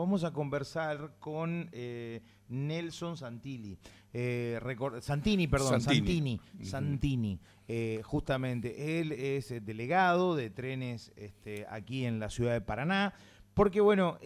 vamos a conversar con eh, Nelson Santilli. Eh, Santini, perdón, Santini. Santini, eh, justamente. Él es delegado de trenes este, aquí en la ciudad de Paraná. Porque, bueno,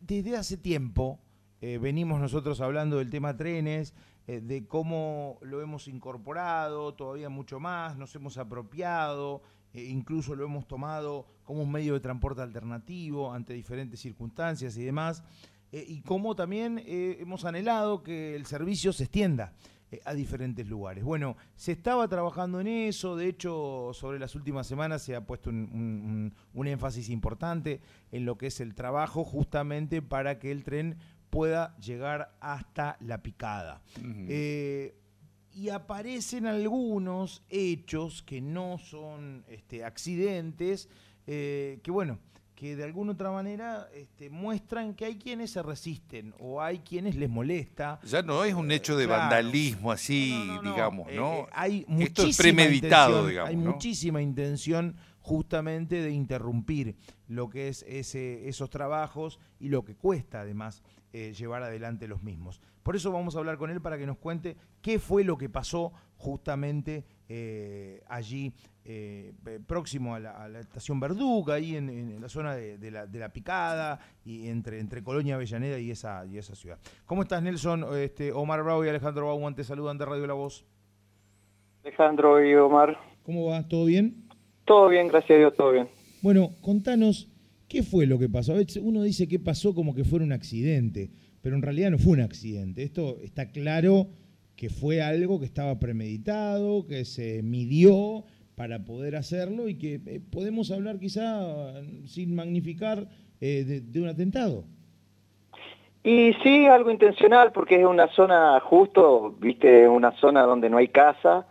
desde hace tiempo venimos nosotros hablando del tema trenes, de cómo lo hemos incorporado, todavía mucho más, nos hemos apropiado. Eh, incluso lo hemos tomado como un medio de transporte alternativo ante diferentes circunstancias y demás, eh, y como también eh, hemos anhelado que el servicio se extienda a diferentes lugares. Bueno, se estaba trabajando en eso, de hecho, sobre las últimas semanas se ha puesto un, énfasis importante en lo que es el trabajo justamente para que el tren pueda llegar hasta la picada y aparecen algunos hechos que no son este, accidentes, eh, que bueno, que de alguna otra manera este, muestran que hay quienes se resisten o hay quienes les molesta. Ya no es un hecho de vandalismo así, digamos, ¿no? Eh, hay Esto premeditado, digamos. Hay muchísima intención justamente de interrumpir lo que es ese, esos trabajos y lo que cuesta además eh, llevar adelante los mismos. Por eso vamos a hablar con él para que nos cuente qué fue lo que pasó justamente eh, allí, eh, próximo a la, estación Verduga, ahí en, la zona de, la, Picada, y entre, entre Colonia Avellaneda y esa, y esa ciudad. ¿Cómo estás, Nelson? Este, Omar Bravo y Alejandro Bauman te saludan de Radio La Voz. Alejandro y Omar. ¿Cómo va? ¿Todo bien? Todo bien, gracias a Dios, todo bien. Bueno, contanos ¿Qué fue lo que pasó? A veces uno dice que pasó como que fuera un accidente, pero en realidad no fue un accidente. Esto está claro que fue algo que estaba premeditado, que se midió para poder hacerlo y que eh, podemos hablar quizá sin magnificar eh, de, un atentado. Y sí, algo intencional, porque es una zona justo, viste, una zona donde no hay casa,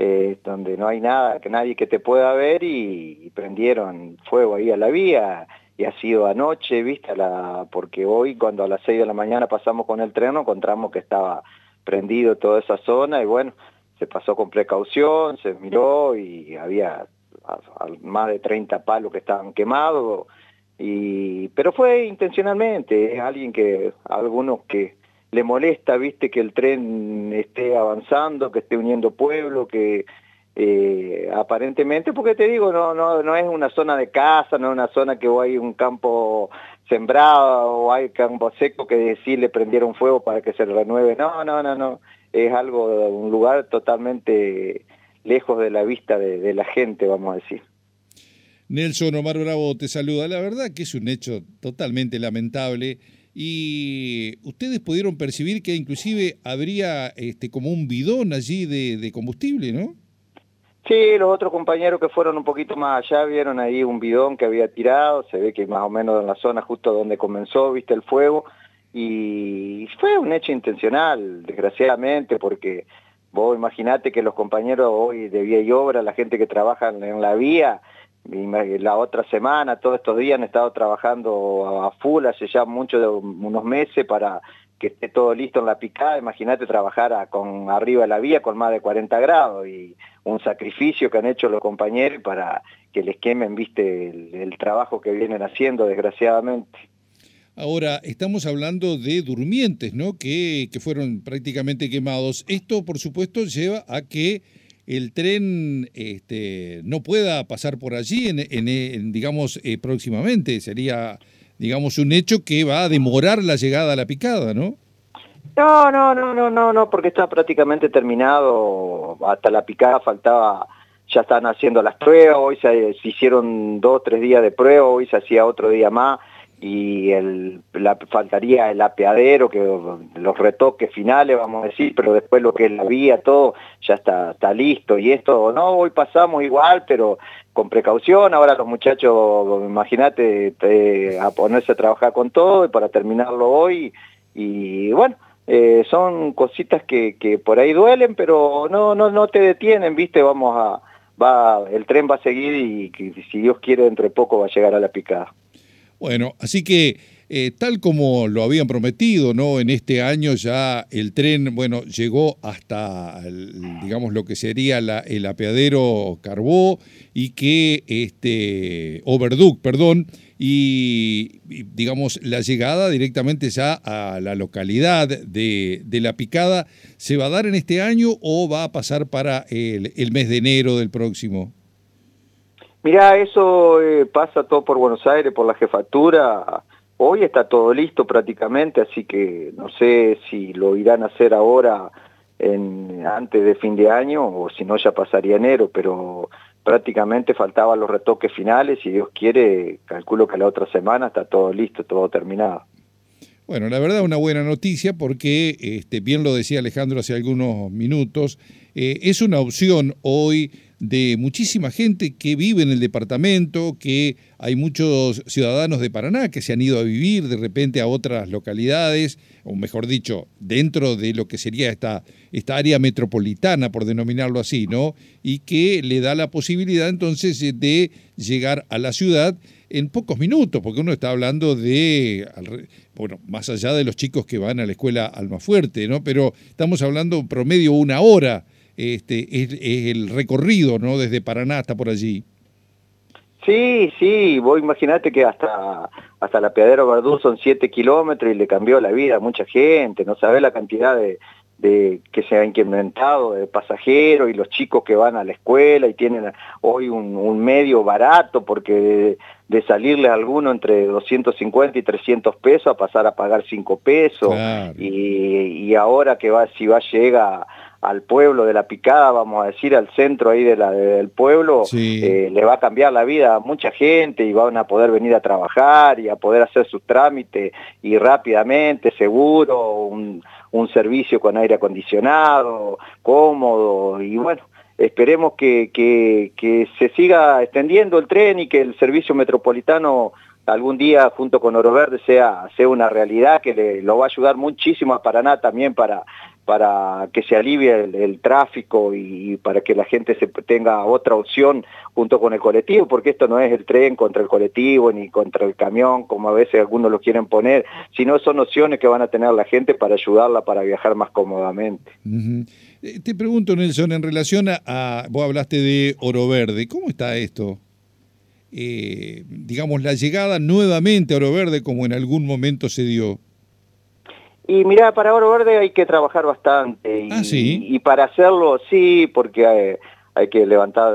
eh, donde no hay nada, que nadie que te pueda ver y, prendieron fuego ahí a la vía. Y ha sido anoche, viste, la, porque hoy cuando a las 6 de la mañana pasamos con el tren encontramos que estaba prendido toda esa zona y bueno, se pasó con precaución, se miró y había más de 30 palos que estaban quemados, y, pero fue intencionalmente, alguien que, algunos que le molesta, viste, que el tren esté avanzando, que esté uniendo pueblo, que eh, aparentemente, porque te digo, no, no, no es una zona de casa, no es una zona que hay un campo sembrado o hay campo seco que decir le prendieron fuego para que se renueve. No, no, no, no. Es algo, un lugar totalmente lejos de la vista de, de la gente, vamos a decir. Nelson Omar Bravo te saluda. La verdad que es un hecho totalmente lamentable y ustedes pudieron percibir que inclusive habría este, como un bidón allí de, combustible, ¿no? Sí, los otros compañeros que fueron un poquito más allá vieron ahí un bidón que había tirado, se ve que más o menos en la zona justo donde comenzó, viste el fuego, y fue un hecho intencional, desgraciadamente, porque vos imaginate que los compañeros hoy de vía y obra, la gente que trabaja en la vía, la otra semana, todos estos días han estado trabajando a full, hace ya muchos unos meses para que esté todo listo en la picada, imagínate trabajar con arriba de la vía con más de 40 grados y un sacrificio que han hecho los compañeros para que les quemen, viste, el, trabajo que vienen haciendo, desgraciadamente. Ahora, estamos hablando de durmientes, ¿no? Que, que fueron prácticamente quemados. Esto, por supuesto, lleva a que el tren este, no pueda pasar por allí, en, digamos, eh, próximamente. Sería, digamos, un hecho que va a demorar la llegada a la picada, ¿no? No, no, no, no, no, no, porque está prácticamente terminado. Hasta la picada faltaba, ya están haciendo las pruebas, hoy se, se hicieron dos, tres días de prueba, hoy se hacía otro día más y el, la, faltaría el apeadero, que los retoques finales, vamos a decir, pero después lo que es la vía, todo ya está, está listo. Y esto, no, hoy pasamos igual, pero con precaución. Ahora los muchachos, imagínate, a ponerse a trabajar con todo y para terminarlo hoy. Y bueno, eh, son cositas que, que por ahí duelen, pero no, no, no te detienen, viste, vamos a... Va, el tren va a seguir y, y si Dios quiere, dentro de poco va a llegar a la picada. Bueno, así que eh, tal como lo habían prometido, ¿no? En este año ya el tren, bueno, llegó hasta, digamos, lo que sería el apeadero Carbó y que, este, Overduc, perdón, y, digamos, la llegada directamente ya a la localidad de, La Picada, ¿se va a dar en este año o va a pasar para el, mes de enero del próximo? Mirá, eso eh, pasa todo por Buenos Aires, por la jefatura. Hoy está todo listo prácticamente, así que no sé si lo irán a hacer ahora en, antes de fin de año o si no ya pasaría enero, pero prácticamente faltaban los retoques finales y Dios quiere, calculo que la otra semana está todo listo, todo terminado. Bueno, la verdad una buena noticia porque, este, bien lo decía Alejandro hace algunos minutos, eh, es una opción hoy de muchísima gente que vive en el departamento, que hay muchos ciudadanos de Paraná que se han ido a vivir de repente a otras localidades, o mejor dicho, dentro de lo que sería esta, esta área metropolitana, por denominarlo así, ¿no? Y que le da la posibilidad entonces de llegar a la ciudad en pocos minutos, porque uno está hablando de, bueno, más allá de los chicos que van a la escuela Almafuerte, ¿no? Pero estamos hablando promedio una hora este, es, el recorrido, ¿no? Desde Paraná hasta por allí. Sí, sí, vos imaginate que hasta, hasta la Piadero Verdú son siete kilómetros y le cambió la vida a mucha gente, no sabés la cantidad de, de que se ha incrementado de pasajeros y los chicos que van a la escuela y tienen hoy un, medio barato porque de, salirles alguno entre 250 y 300 pesos a pasar a pagar 5 pesos y, y, ahora que va si va llega al pueblo de la picada, vamos a decir, al centro ahí de la, del pueblo, eh, le va a cambiar la vida a mucha gente y van a poder venir a trabajar y a poder hacer sus trámites y rápidamente, seguro, un, un servicio con aire acondicionado, cómodo y bueno, esperemos que, que, que se siga extendiendo el tren y que el servicio metropolitano algún día junto con Oro Verde sea, sea una realidad que le, lo va a ayudar muchísimo a Paraná también para, para que se alivie el, tráfico y, para que la gente se tenga otra opción junto con el colectivo, porque esto no es el tren contra el colectivo ni contra el camión, como a veces algunos lo quieren poner, sino son opciones que van a tener la gente para ayudarla para viajar más cómodamente. Eh, te pregunto, Nelson, en relación a, a, vos hablaste de Oro Verde, ¿cómo está esto? Eh, digamos, la llegada nuevamente a Oro Verde como en algún momento se dio? Y mira, para Oro Verde hay que trabajar bastante. Y, ah, y para hacerlo, sí, porque hay, hay que levantar...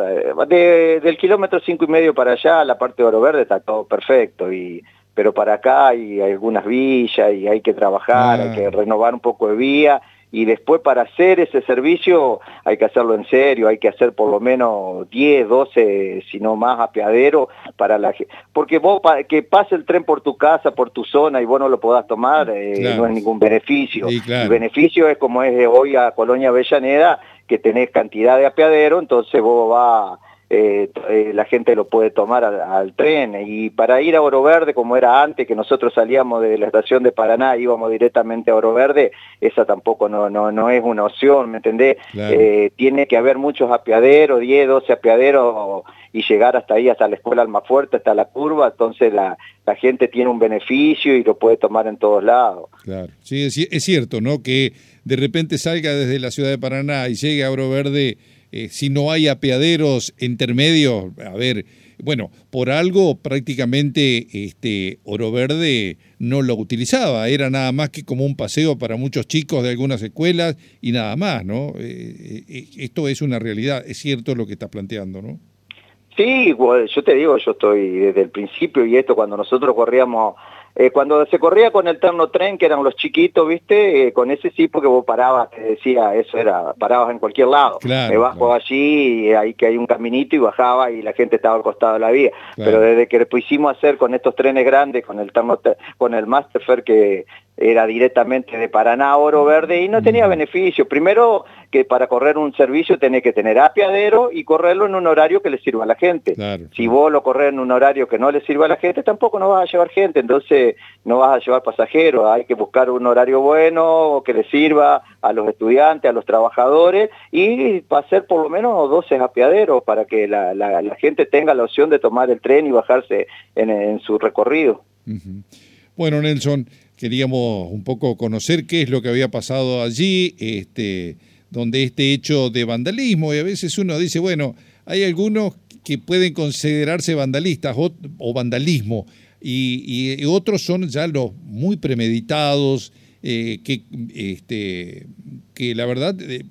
Eh, del kilómetro cinco y medio para allá, la parte de Oro Verde está todo perfecto. y Pero para acá hay, algunas villas y hay que trabajar, hay que renovar un poco de vía y después para hacer ese servicio hay que hacerlo en serio, hay que hacer por lo menos 10, 12, si no más apeadero para la porque vos que pase el tren por tu casa, por tu zona y vos no lo podás tomar, eh, no es ningún beneficio. El beneficio es como es hoy a Colonia Avellaneda, que tenés cantidad de apeadero, entonces vos vas eh, eh, la gente lo puede tomar al, tren. Y para ir a Oro Verde, como era antes, que nosotros salíamos de la estación de Paraná, íbamos directamente a Oro Verde, esa tampoco no, no, no es una opción, ¿me entendés? Eh, tiene que haber muchos apiaderos, 10, 12 apiaderos, y llegar hasta ahí, hasta la escuela Almafuerte, hasta la curva, entonces la, la gente tiene un beneficio y lo puede tomar en todos lados. Claro, sí, es, es cierto, ¿no? Que de repente salga desde la ciudad de Paraná y llegue a Oro Verde eh, si no hay apeaderos intermedios, a ver, bueno, por algo prácticamente este Oro Verde no lo utilizaba, era nada más que como un paseo para muchos chicos de algunas escuelas y nada más, ¿no? Eh, eh, esto es una realidad, es cierto lo que estás planteando, ¿no? Sí, yo te digo, yo estoy desde el principio y esto cuando nosotros corríamos eh, cuando se corría con el terno tren, que eran los chiquitos, ¿viste? Eh, con ese sí, porque vos parabas, te decía, eso era, parabas en cualquier lado. Me bajo allí, ahí que hay un caminito y bajaba y la gente estaba al costado de la vía. Pero desde que lo hicimos hacer con estos trenes grandes, con el terno, con el Masterfair que era directamente de Paraná Oro Verde y no tenía beneficio. Primero que para correr un servicio tenés que tener apiadero y correrlo en un horario que le sirva a la gente. Si vos lo corres en un horario que no le sirva a la gente, tampoco no vas a llevar gente, entonces no vas a llevar pasajeros. Hay que buscar un horario bueno que le sirva a los estudiantes, a los trabajadores y para hacer por lo menos 12 apiaderos para que la, gente tenga la opción de tomar el tren y bajarse en, su recorrido. Bueno, Nelson, queríamos un poco conocer qué es lo que había pasado allí, este, donde este hecho de vandalismo, y a veces uno dice, bueno, hay algunos que pueden considerarse vandalistas o, vandalismo. y, otros son ya los muy premeditados, eh, que, este, que la verdad eh,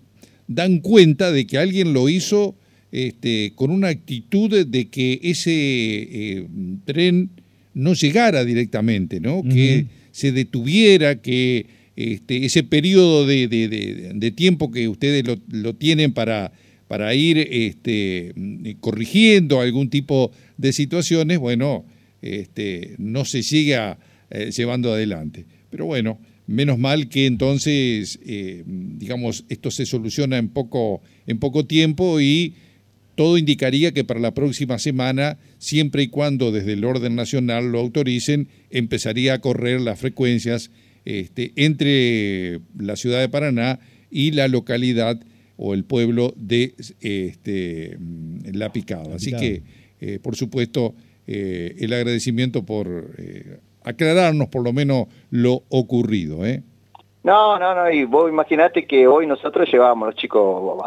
dan cuenta de que alguien lo hizo este, con una actitud de que ese eh, tren no llegara directamente, ¿no? que se detuviera, que este, ese periodo de, tiempo que ustedes lo, tienen para, para ir este, corrigiendo algún tipo de situaciones, bueno, este, no se siga eh, llevando adelante. Pero bueno, menos mal que entonces, eh, digamos, esto se soluciona en poco, en poco tiempo y todo indicaría que para la próxima semana, siempre y cuando desde el orden nacional lo autoricen, empezaría a correr las frecuencias este, entre la ciudad de Paraná y la localidad o el pueblo de este, La Picada. Así que, eh, por supuesto, eh, el agradecimiento por eh, aclararnos por lo menos lo ocurrido. ¿eh? No, no, no, y vos imaginate que hoy nosotros llevábamos los chicos,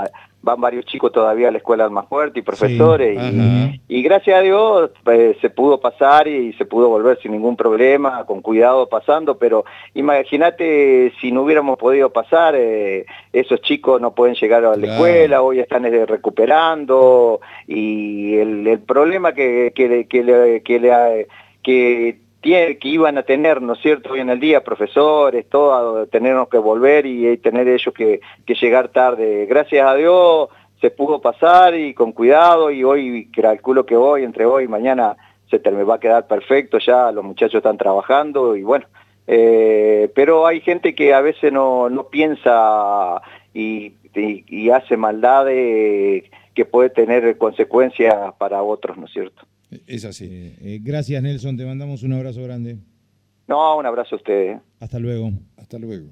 van varios chicos todavía a la escuela más fuerte y profesores, y, gracias a Dios pues, se pudo pasar y, se pudo volver sin ningún problema, con cuidado pasando, pero imagínate si no hubiéramos podido pasar, eh, esos chicos no pueden llegar a la escuela, hoy están eh, recuperando, y el, problema que, que, que, que, que que iban a tener, ¿no es cierto?, hoy en el día, profesores, todo, tenernos que volver y, tener ellos que, llegar tarde. Gracias a Dios se pudo pasar y con cuidado y hoy calculo que hoy, entre hoy y mañana, se va a quedar perfecto, ya los muchachos están trabajando y bueno, eh, pero hay gente que a veces no, no piensa y, y, hace maldades que puede tener consecuencias para otros, ¿no es cierto? Es así. Eh, eh, gracias, Nelson. Te mandamos un abrazo grande. No, un abrazo a ustedes. Hasta luego. Hasta luego.